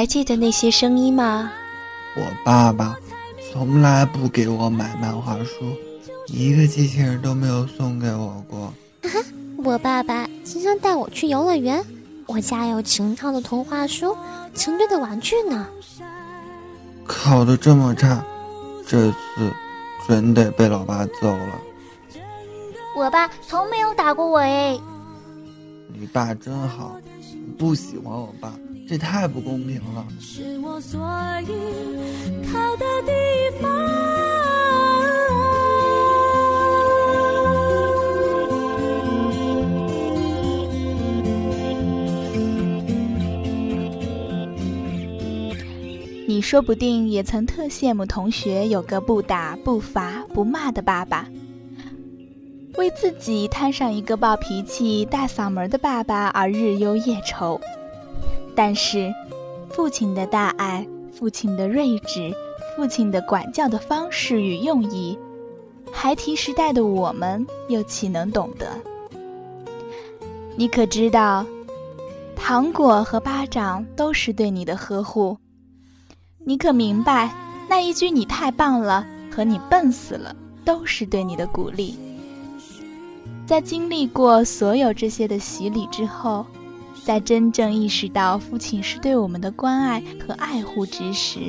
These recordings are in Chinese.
还记得那些声音吗？我爸爸从来不给我买漫画书，一个机器人都没有送给我过。我爸爸经常带我去游乐园，我家有秦朝的童话书、秦队的玩具呢。考得这么差，这次准得被老爸揍了。我爸从没有打过我哎。你爸真好，不喜欢我爸，这太不公平了。是我所以靠的地方。你说不定也曾特羡慕同学有个不打不罚不骂的爸爸，为自己摊上一个暴脾气、大嗓门的爸爸而日忧夜愁。但是，父亲的大爱、父亲的睿智、父亲的管教的方式与用意，孩提时代的我们又岂能懂得？你可知道，糖果和巴掌都是对你的呵护。你可明白，那一句“你太棒了”和“你笨死了”都是对你的鼓励。在经历过所有这些的洗礼之后，在真正意识到父亲是对我们的关爱和爱护之时，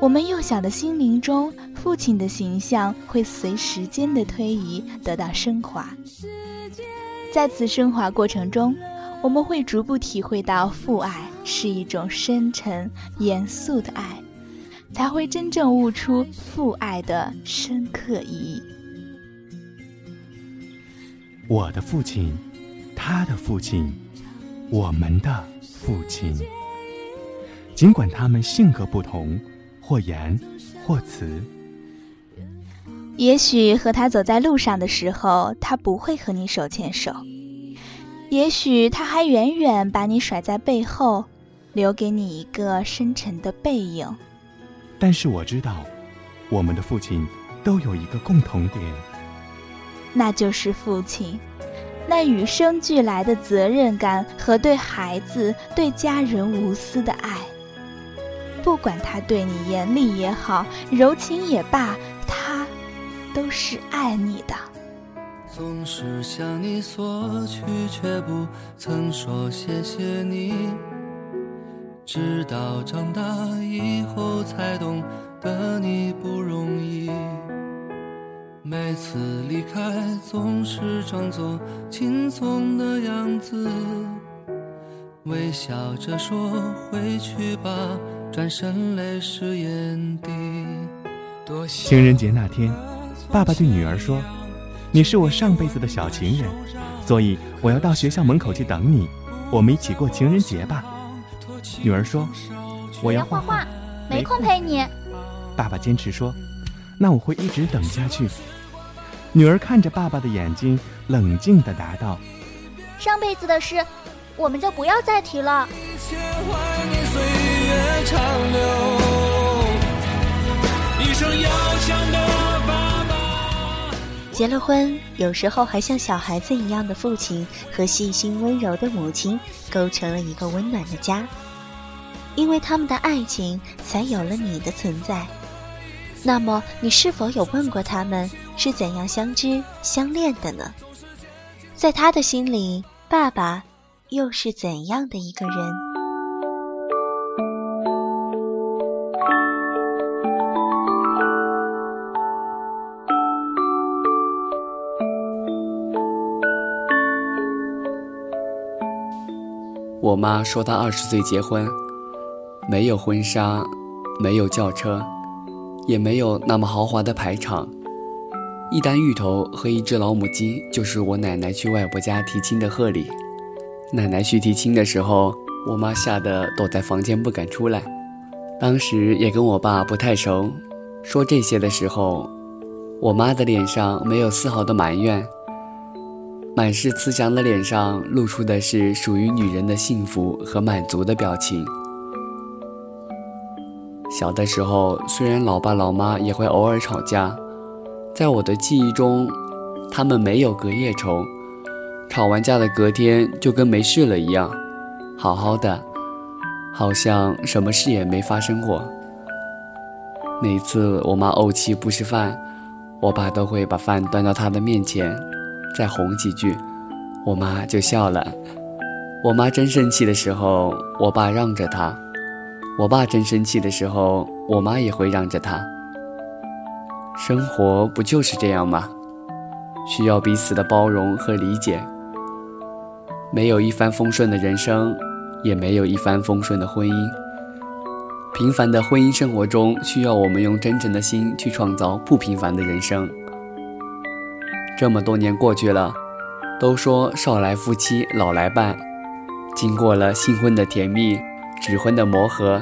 我们幼小的心灵中，父亲的形象会随时间的推移得到升华。在此升华过程中，我们会逐步体会到父爱。是一种深沉、严肃的爱，才会真正悟出父爱的深刻意义。我的父亲，他的父亲，我们的父亲，尽管他们性格不同，或严或慈。也许和他走在路上的时候，他不会和你手牵手；也许他还远远把你甩在背后。留给你一个深沉的背影。但是我知道，我们的父亲都有一个共同点，那就是父亲那与生俱来的责任感和对孩子、对家人无私的爱。不管他对你严厉也好，柔情也罢，他都是爱你的。总是向你索取，却不曾说谢谢你。直到长大以后才懂得你不容易，每次离开总是装作轻松的样子，微笑着说回去吧，转身泪湿眼底。情人节那天，爸爸对女儿说：“你是我上辈子的小情人，所以我要到学校门口去等你，我们一起过情人节吧。”女儿说：“我要画画，没空陪你。”爸爸坚持说：“那我会一直等下去。”女儿看着爸爸的眼睛，冷静地答道：“上辈子的事，我们就不要再提了。”结了婚，有时候还像小孩子一样的父亲和细心温柔的母亲，构成了一个温暖的家。因为他们的爱情，才有了你的存在。那么，你是否有问过他们是怎样相知相恋的呢？在他的心里，爸爸又是怎样的一个人？我妈说她二十岁结婚。没有婚纱，没有轿车，也没有那么豪华的排场。一担芋头和一只老母鸡，就是我奶奶去外婆家提亲的贺礼。奶奶去提亲的时候，我妈吓得躲在房间不敢出来。当时也跟我爸不太熟，说这些的时候，我妈的脸上没有丝毫的埋怨，满是慈祥的脸上露出的是属于女人的幸福和满足的表情。小的时候，虽然老爸老妈也会偶尔吵架，在我的记忆中，他们没有隔夜仇，吵完架的隔天就跟没事了一样，好好的，好像什么事也没发生过。每次我妈怄气不吃饭，我爸都会把饭端到她的面前，再哄几句，我妈就笑了。我妈真生气的时候，我爸让着她；我爸真生气的时候，我妈也会让着他。生活不就是这样吗？需要彼此的包容和理解。没有一帆风顺的人生，也没有一帆风顺的婚姻。平凡的婚姻生活中，需要我们用真诚的心去创造不平凡的人生。这么多年过去了，都说少来夫妻老来伴。经过了新婚的甜蜜，指婚的磨合，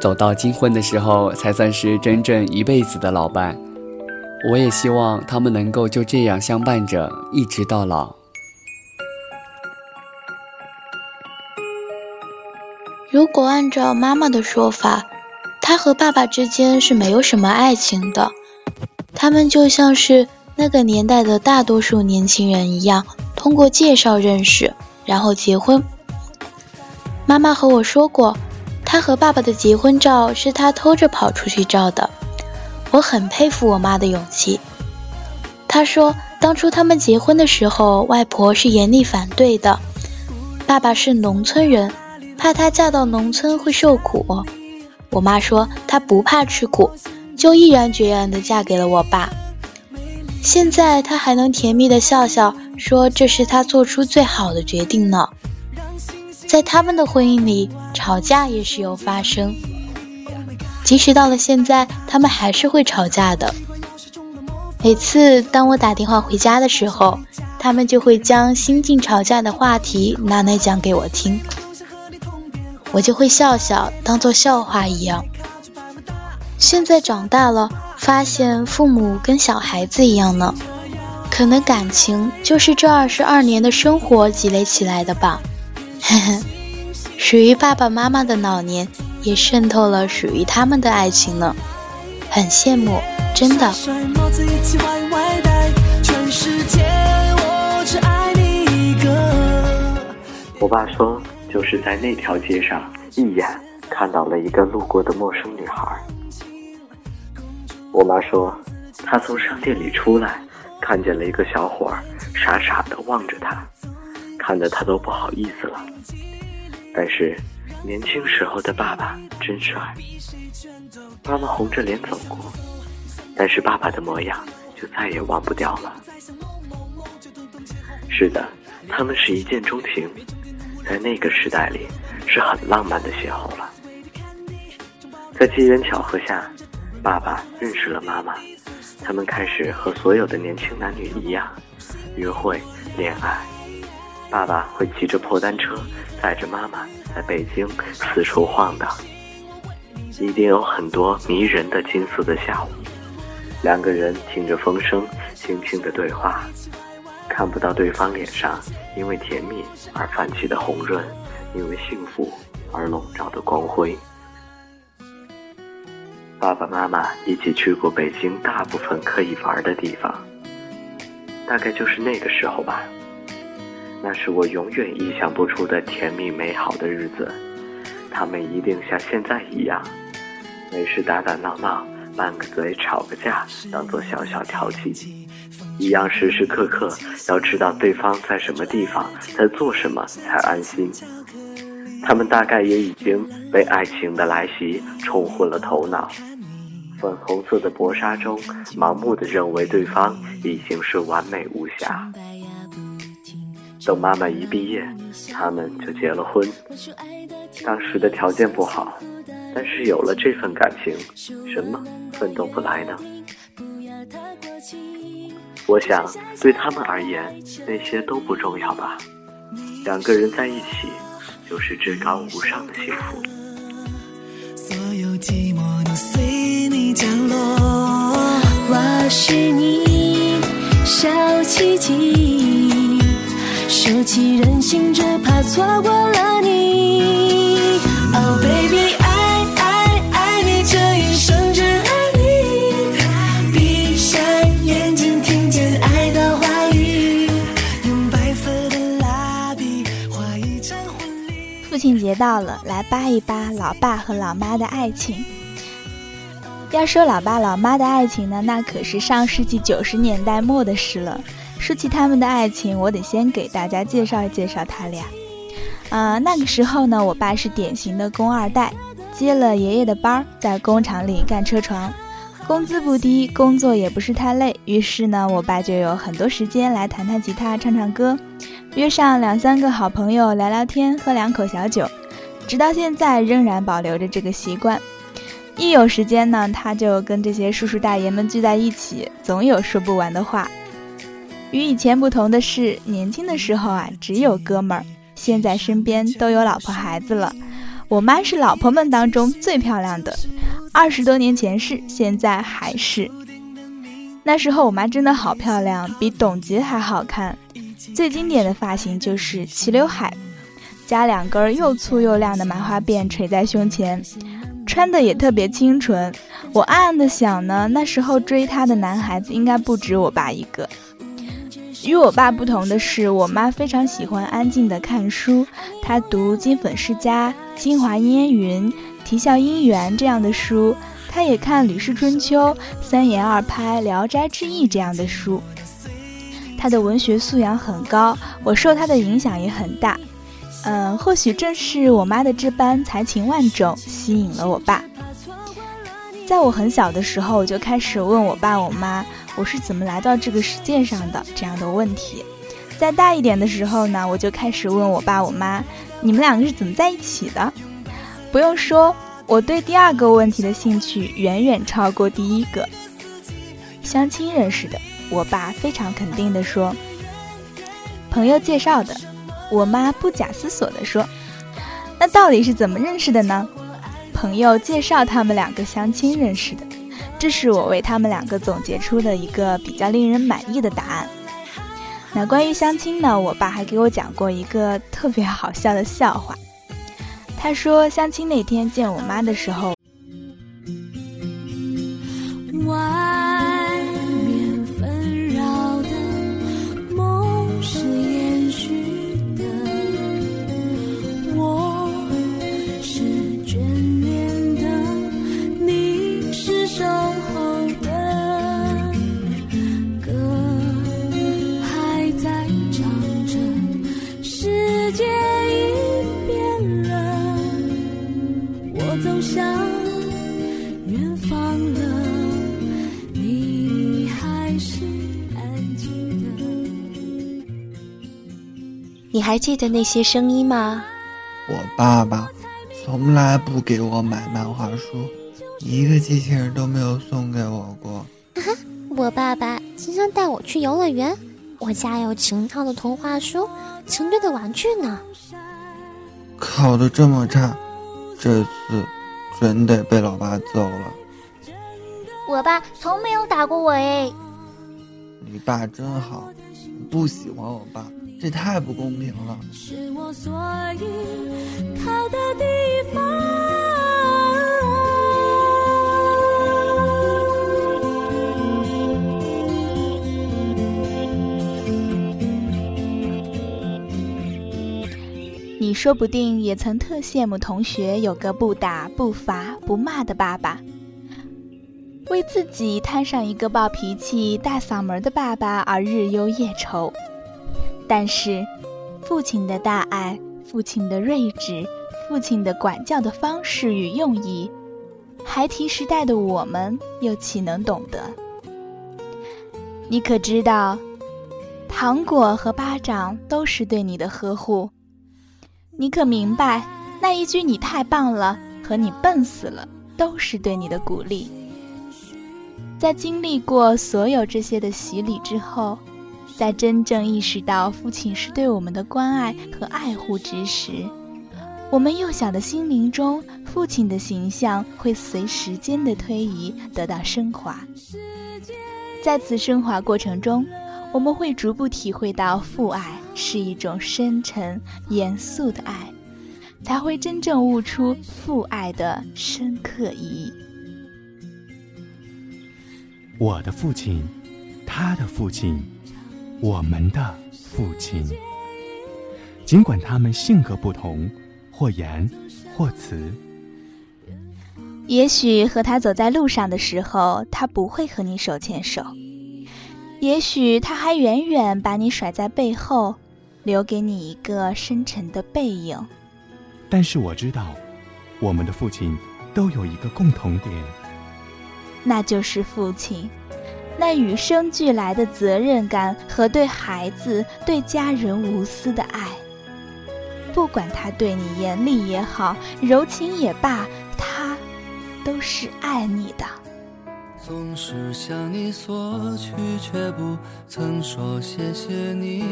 走到金婚的时候，才算是真正一辈子的老伴。我也希望他们能够就这样相伴着，一直到老。如果按照妈妈的说法，她和爸爸之间是没有什么爱情的，他们就像是那个年代的大多数年轻人一样，通过介绍认识，然后结婚。妈妈和我说过，她和爸爸的结婚照是她偷着跑出去照的。我很佩服我妈的勇气。她说，当初他们结婚的时候，外婆是严厉反对的。爸爸是农村人，怕她嫁到农村会受苦。我妈说她不怕吃苦，就毅然决然地嫁给了我爸。现在她还能甜蜜地笑笑，说这是她做出最好的决定呢。在他们的婚姻里，吵架也时有发生。即使到了现在，他们还是会吵架的。每次当我打电话回家的时候，他们就会将新近吵架的话题拿来讲给我听，我就会笑笑，当做笑话一样。现在长大了，发现父母跟小孩子一样呢，可能感情就是这二十二年的生活积累起来的吧。呵呵，属于爸爸妈妈的老年，也渗透了属于他们的爱情呢，很羡慕，真的。我爸说，就是在那条街上，一眼看到了一个路过的陌生女孩。我妈说，她从商店里出来，看见了一个小伙儿，傻傻的望着她。看得他都不好意思了，但是年轻时候的爸爸真帅。妈妈红着脸走过，但是爸爸的模样就再也忘不掉了。是的，他们是一见钟情，在那个时代里是很浪漫的邂逅了。在机缘巧合下，爸爸认识了妈妈，他们开始和所有的年轻男女一样，约会、恋爱。爸爸会骑着破单车载着妈妈在北京四处晃荡，一定有很多迷人的金色的下午。两个人听着风声，轻轻的对话，看不到对方脸上因为甜蜜而泛起的红润，因为幸福而笼罩的光辉。爸爸妈妈一起去过北京大部分可以玩的地方，大概就是那个时候吧。那是我永远意想不出的甜蜜美好的日子，他们一定像现在一样，没事打打闹闹，拌个嘴，吵个架，当做小小调剂，一样时时刻刻要知道对方在什么地方，在做什么才安心。他们大概也已经被爱情的来袭冲昏了头脑，粉红色的薄纱中，盲目的认为对方已经是完美无瑕。等妈妈一毕业，他们就结了婚。当时的条件不好，但是有了这份感情，什么奋斗不来呢？我想，对他们而言，那些都不重要吧。两个人在一起，就是至高无上的幸福。所有寂寞都随你降落，我是你小奇迹。舍弃任性，只怕错过了你。Oh baby，爱爱爱你这一生，只爱你。闭上眼睛，听见爱的话语。用白色的蜡笔画一场婚礼。父亲节到了，来扒一扒老爸和老妈的爱情。要说老爸老妈的爱情呢，那可是上世纪九十年代末的事了。说起他们的爱情，我得先给大家介绍介绍他俩。啊，那个时候呢，我爸是典型的工二代，接了爷爷的班儿，在工厂里干车床，工资不低，工作也不是太累。于是呢，我爸就有很多时间来弹弹吉他、唱唱歌，约上两三个好朋友聊聊天、喝两口小酒，直到现在仍然保留着这个习惯。一有时间呢，他就跟这些叔叔大爷们聚在一起，总有说不完的话。与以前不同的是，年轻的时候啊，只有哥们儿，现在身边都有老婆孩子了。我妈是老婆们当中最漂亮的，二十多年前是，现在还是。那时候我妈真的好漂亮，比董洁还好看。最经典的发型就是齐刘海，加两根又粗又亮的麻花辫垂在胸前。穿的也特别清纯，我暗暗的想呢，那时候追她的男孩子应该不止我爸一个。与我爸不同的是，我妈非常喜欢安静的看书，她读《金粉世家》《京华烟云》《啼笑姻缘》这样的书，她也看《吕氏春秋》《三言二拍》《聊斋志异》这样的书。她的文学素养很高，我受她的影响也很大。嗯，或许正是我妈的这般才情万种吸引了我爸。在我很小的时候，我就开始问我爸我妈，我是怎么来到这个世界上的这样的问题。再大一点的时候呢，我就开始问我爸我妈，你们两个是怎么在一起的？不用说，我对第二个问题的兴趣远远超过第一个。相亲认识的，我爸非常肯定地说，朋友介绍的。我妈不假思索地说：“那到底是怎么认识的呢？”朋友介绍他们两个相亲认识的，这是我为他们两个总结出的一个比较令人满意的答案。那关于相亲呢，我爸还给我讲过一个特别好笑的笑话。他说相亲那天见我妈的时候。还记得那些声音吗？我爸爸从来不给我买漫画书，一个机器人都没有送给我过。我爸爸经常带我去游乐园，我家有成套的童话书，成堆的玩具呢。考的这么差，这次准得被老爸揍了。我爸从没有打过我哎。你爸真好，不喜欢我爸。这太不公平了。你说不定也曾特羡慕同学有个不打不罚不骂的爸爸，为自己摊上一个暴脾气大嗓门的爸爸而日忧夜愁。但是，父亲的大爱，父亲的睿智，父亲的管教的方式与用意，孩提时代的我们又岂能懂得？你可知道，糖果和巴掌都是对你的呵护？你可明白，那一句“你太棒了”和“你笨死了”都是对你的鼓励？在经历过所有这些的洗礼之后。在真正意识到父亲是对我们的关爱和爱护之时，我们幼小的心灵中，父亲的形象会随时间的推移得到升华。在此升华过程中，我们会逐步体会到父爱是一种深沉、严肃的爱，才会真正悟出父爱的深刻意义。我的父亲，他的父亲。我们的父亲，尽管他们性格不同，或严，或慈。也许和他走在路上的时候，他不会和你手牵手；也许他还远远把你甩在背后，留给你一个深沉的背影。但是我知道，我们的父亲都有一个共同点，那就是父亲那与生俱来的责任感和对孩子、对家人无私的爱。不管他对你严厉也好，柔情也罢。他都是爱你的。总是向你索取，却不曾说谢谢你。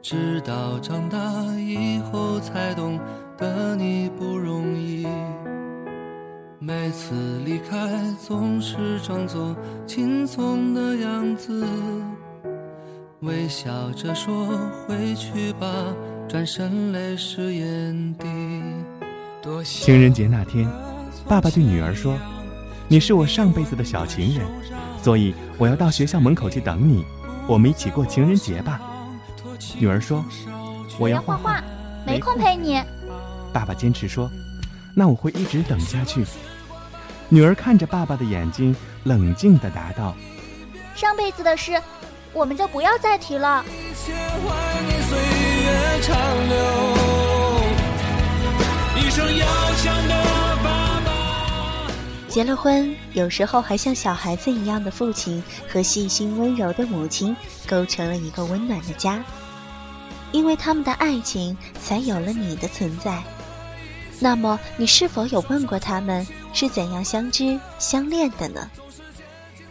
直到长大以后，才懂得你不容易。每次离开，总是装作轻松的样子，微笑着说回去吧，转身泪湿眼底。情人节那天。爸爸对女儿说：“你是我上辈子的小情人，所以我要到学校门口去等你，我们一起过情人节吧。”女儿说：“我要画画，没空陪你。”爸爸坚持说：“那我会一直等下去。”女儿看着爸爸的眼睛，冷静地答道：“上辈子的事，我们就不要再提了。”一生要强的。结了婚，有时候还像小孩子一样的父亲和细心温柔的母亲，构成了一个温暖的家。因为他们的爱情，才有了你的存在。那么，你是否有问过他们是怎样相知相恋的呢？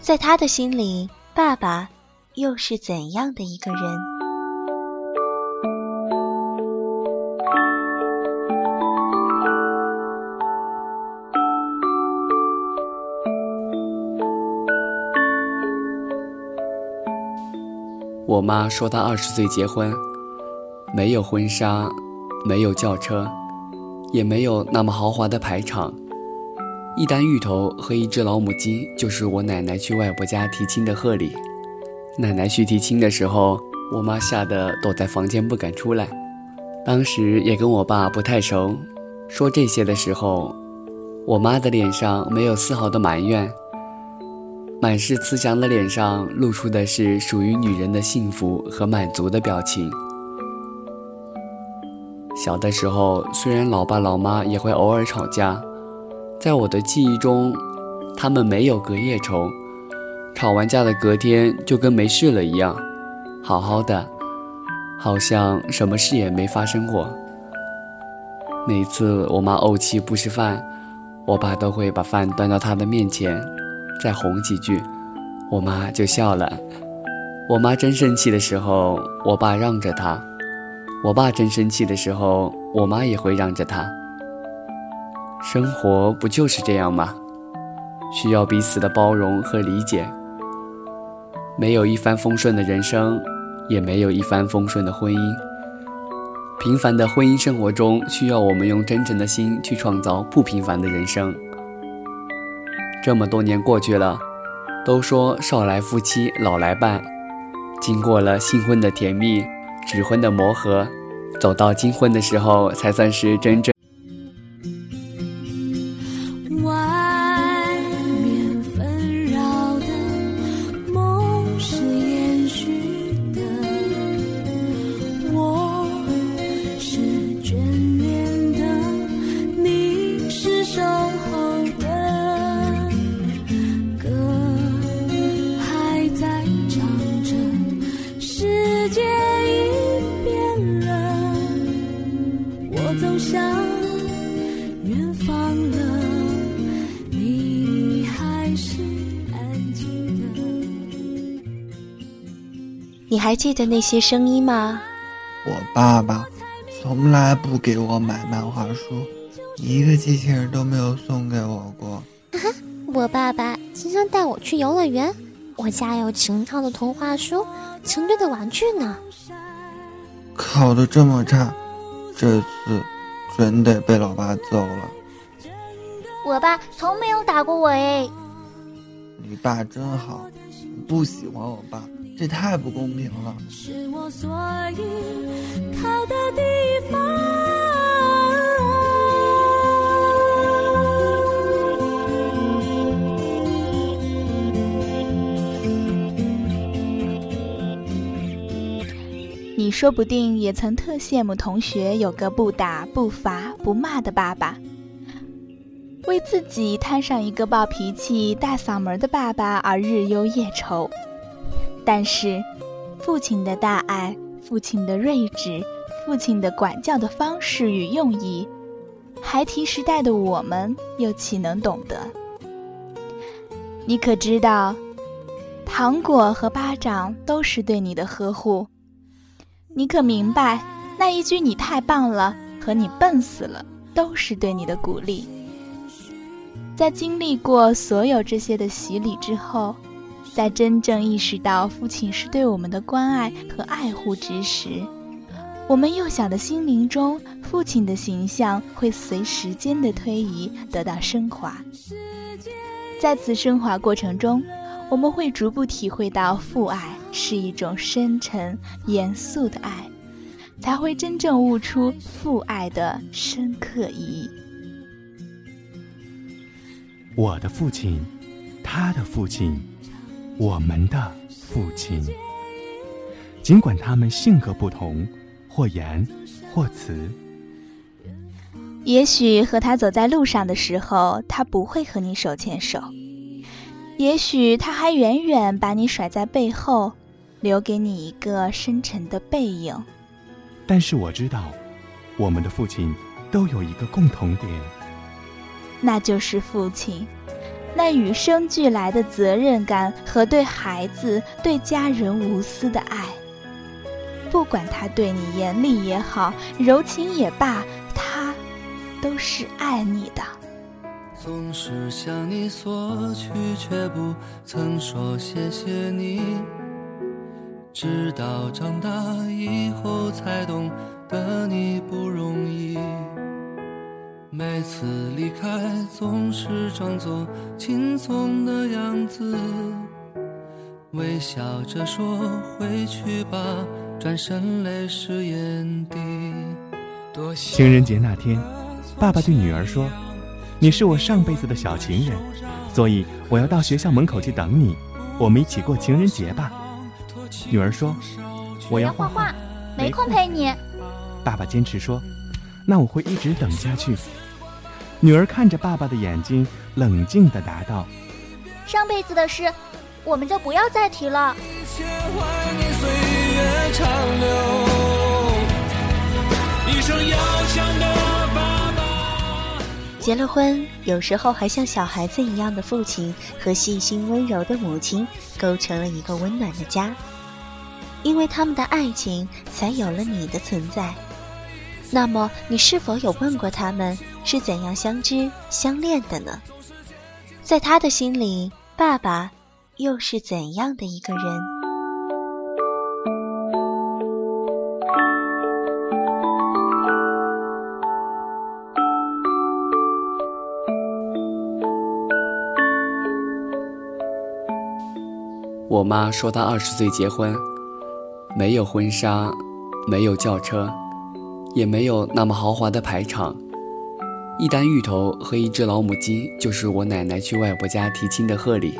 在他的心里，爸爸又是怎样的一个人？我妈说她二十岁结婚，没有婚纱，没有轿车，也没有那么豪华的排场，一单芋头和一只老母鸡就是我奶奶去外婆家提亲的贺礼。奶奶去提亲的时候，我妈吓得躲在房间不敢出来。当时也跟我爸不太熟，说这些的时候，我妈的脸上没有丝毫的埋怨。满是慈祥的脸上露出的是属于女人的幸福和满足的表情。小的时候，虽然老爸老妈也会偶尔吵架，在我的记忆中，他们没有隔夜仇，吵完架的隔天就跟没事了一样，好好的，好像什么事也没发生过。每次我妈怄气不吃饭，我爸都会把饭端到她的面前。再哄几句，我妈就笑了。我妈真生气的时候，我爸让着她；我爸真生气的时候，我妈也会让着他。生活不就是这样吗？需要彼此的包容和理解。没有一帆风顺的人生，也没有一帆风顺的婚姻。平凡的婚姻生活中，需要我们用真诚的心去创造不平凡的人生。这么多年过去了，都说少来夫妻老来伴，经过了新婚的甜蜜，纸婚的磨合，走到金婚的时候，才算是真正。记得那些声音吗？我爸爸从来不给我买漫画书，一个机器人都没有送给我过。我爸爸经常带我去游乐园，我家有成套的童话书，成堆的玩具呢。考的这么差，这次准得被老爸揍了。我爸从没有打过我哎。你爸真好，不喜欢我爸。这太不公平了。是我所的地方你说不定也曾特羡慕同学有个不打不罚不骂的爸爸为自己摊上一个暴脾气大嗓门的爸爸而日忧夜愁。但是，父亲的大爱、父亲的睿智、父亲的管教的方式与用意，孩提时代的我们又岂能懂得？你可知道，糖果和巴掌都是对你的呵护？你可明白，那一句“你太棒了”和“你笨死了”都是对你的鼓励？在经历过所有这些的洗礼之后，在真正意识到父亲是对我们的关爱和爱护之时，我们幼小的心灵中，父亲的形象会随时间的推移得到升华。在此升华过程中，我们会逐步体会到父爱是一种深沉、严肃的爱，才会真正悟出父爱的深刻意义。我的父亲，他的父亲，我们的父亲，尽管他们性格不同，或严，或慈。也许和他走在路上的时候，他不会和你手牵手；也许他还远远把你甩在背后，留给你一个深沉的背影。但是我知道，我们的父亲都有一个共同点，那就是父亲那与生俱来的责任感和对孩子、对家人无私的爱。不管他对你严厉也好，柔情也罢，他。都是爱你的。总是向你索取，却不曾说谢谢你。直到长大以后才懂得你不容易。每次离开，总是装作轻松的样子，微笑着说回去吧，转身泪湿眼底。情人节那天。爸爸对女儿说：“你是我上辈子的小情人，所以我要到学校门口去等你，我们一起过情人节吧。”女儿说：“我要画画，没空陪你。”爸爸坚持说：“那我会一直等下去。”女儿看着爸爸的眼睛，冷静地答道：“上辈子的事，我们就不要再提了。”一生要强的。结了婚，有时候还像小孩子一样的父亲和细心温柔的母亲，构成了一个温暖的家。因为他们的爱情，才有了你的存在。那么，你是否有问过他们是怎样相知相恋的呢？在他的心里，爸爸又是怎样的一个人？我妈说她二十岁结婚，没有婚纱，没有轿车，也没有那么豪华的排场，一单芋头和一只老母鸡就是我奶奶去外婆家提亲的贺礼。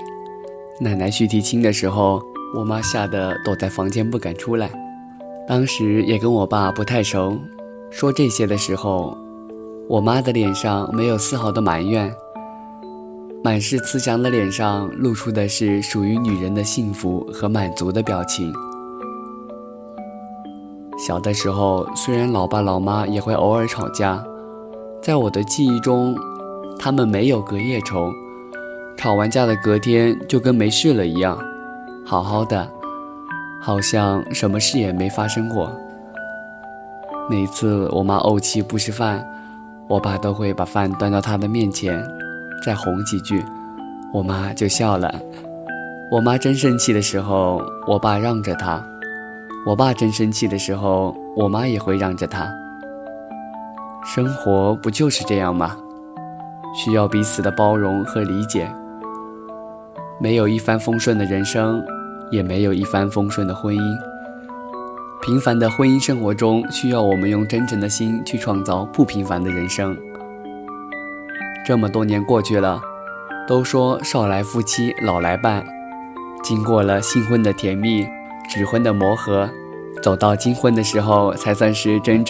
奶奶去提亲的时候，我妈吓得躲在房间不敢出来。当时也跟我爸不太熟，说这些的时候，我妈的脸上没有丝毫的埋怨。满是慈祥的脸上露出的是属于女人的幸福和满足的表情。小的时候，虽然老爸老妈也会偶尔吵架，在我的记忆中，他们没有隔夜仇，吵完架的隔天就跟没事了一样，好好的，好像什么事也没发生过。每次我妈怄气不吃饭，我爸都会把饭端到她的面前。再哄几句，我妈就笑了。我妈真生气的时候，我爸让着她；我爸真生气的时候，我妈也会让着他。生活不就是这样吗？需要彼此的包容和理解。没有一帆风顺的人生，也没有一帆风顺的婚姻。平凡的婚姻生活中，需要我们用真诚的心去创造不平凡的人生。这么多年过去了，都说少来夫妻老来伴。经过了新婚的甜蜜、纸婚的磨合、走到金婚的时候，才算是真正。